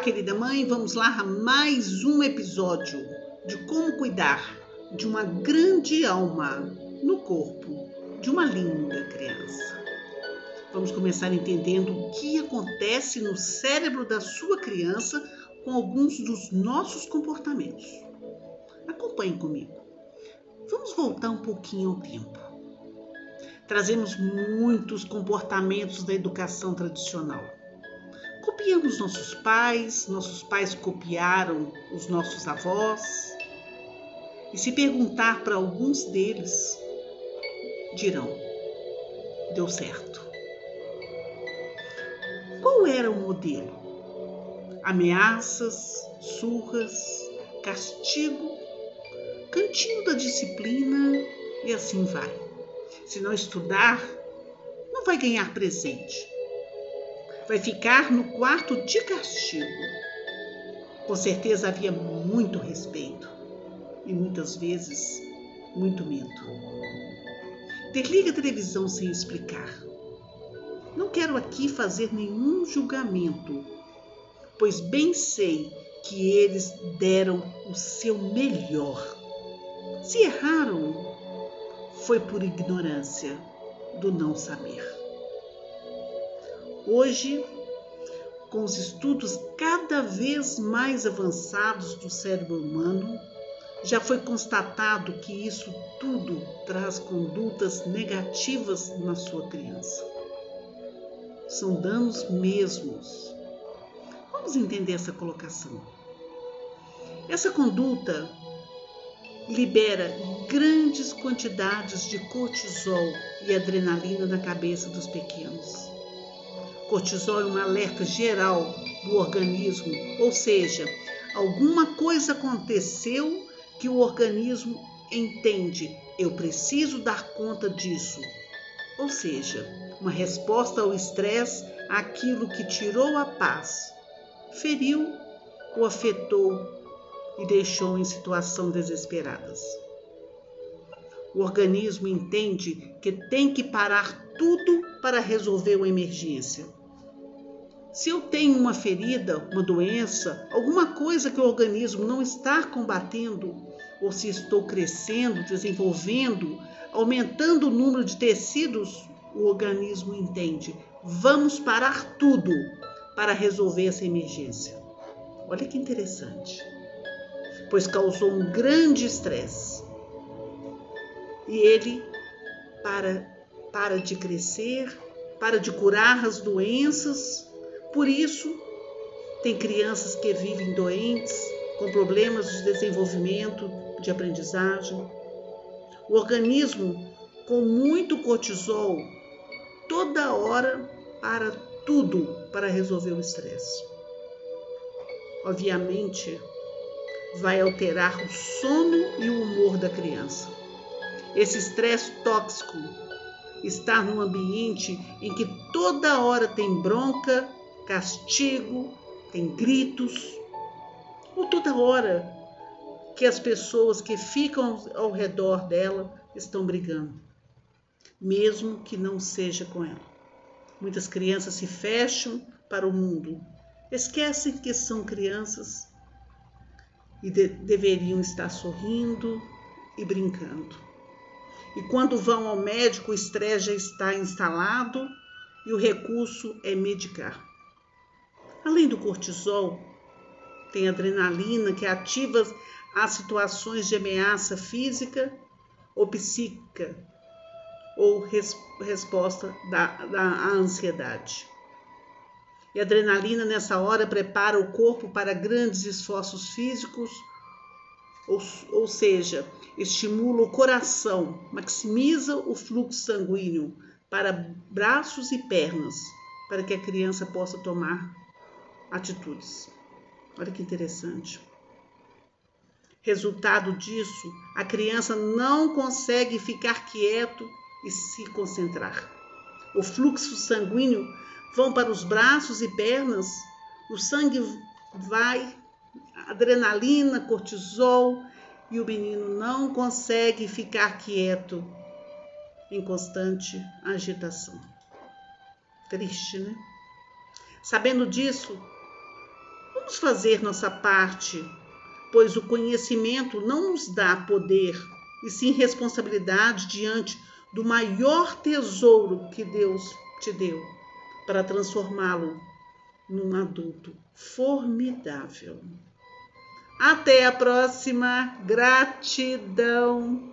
querida mãe, vamos lá a mais um episódio de como cuidar de uma grande alma no corpo de uma linda criança. Vamos começar entendendo o que acontece no cérebro da sua criança com alguns dos nossos comportamentos. Acompanhe comigo. Vamos voltar um pouquinho ao tempo. Trazemos muitos comportamentos da educação tradicional Copiamos nossos pais, nossos pais copiaram os nossos avós. E se perguntar para alguns deles, dirão: deu certo. Qual era o modelo? Ameaças, surras, castigo, cantinho da disciplina e assim vai. Se não estudar, não vai ganhar presente vai ficar no quarto de castigo. Com certeza havia muito respeito e muitas vezes muito medo. Desliga a televisão sem explicar. Não quero aqui fazer nenhum julgamento, pois bem sei que eles deram o seu melhor. Se erraram, foi por ignorância do não saber. Hoje, com os estudos cada vez mais avançados do cérebro humano, já foi constatado que isso tudo traz condutas negativas na sua criança. São danos mesmos. Vamos entender essa colocação. Essa conduta libera grandes quantidades de cortisol e adrenalina na cabeça dos pequenos. Cortisol é um alerta geral do organismo, ou seja, alguma coisa aconteceu que o organismo entende, eu preciso dar conta disso. Ou seja, uma resposta ao estresse àquilo que tirou a paz, feriu ou afetou e deixou em situação desesperadas. O organismo entende que tem que parar tudo para resolver uma emergência. Se eu tenho uma ferida, uma doença, alguma coisa que o organismo não está combatendo, ou se estou crescendo, desenvolvendo, aumentando o número de tecidos, o organismo entende. Vamos parar tudo para resolver essa emergência. Olha que interessante. Pois causou um grande estresse. E ele para, para de crescer, para de curar as doenças por isso, tem crianças que vivem doentes, com problemas de desenvolvimento, de aprendizagem. O organismo com muito cortisol toda hora para tudo para resolver o estresse. Obviamente, vai alterar o sono e o humor da criança. Esse estresse tóxico está num ambiente em que toda hora tem bronca, castigo, tem gritos, ou toda hora que as pessoas que ficam ao redor dela estão brigando, mesmo que não seja com ela. Muitas crianças se fecham para o mundo, esquecem que são crianças e de deveriam estar sorrindo e brincando. E quando vão ao médico, o estresse já está instalado e o recurso é medicar. Além do cortisol, tem adrenalina que ativa as situações de ameaça física ou psíquica ou res, resposta da, da ansiedade. E a adrenalina nessa hora prepara o corpo para grandes esforços físicos, ou, ou seja, estimula o coração, maximiza o fluxo sanguíneo para braços e pernas, para que a criança possa tomar atitudes. Olha que interessante. Resultado disso, a criança não consegue ficar quieto e se concentrar. O fluxo sanguíneo vão para os braços e pernas, o sangue vai, adrenalina, cortisol, e o menino não consegue ficar quieto em constante agitação. Triste, né? Sabendo disso, Vamos fazer nossa parte, pois o conhecimento não nos dá poder, e sim responsabilidade diante do maior tesouro que Deus te deu, para transformá-lo num adulto formidável. Até a próxima. Gratidão.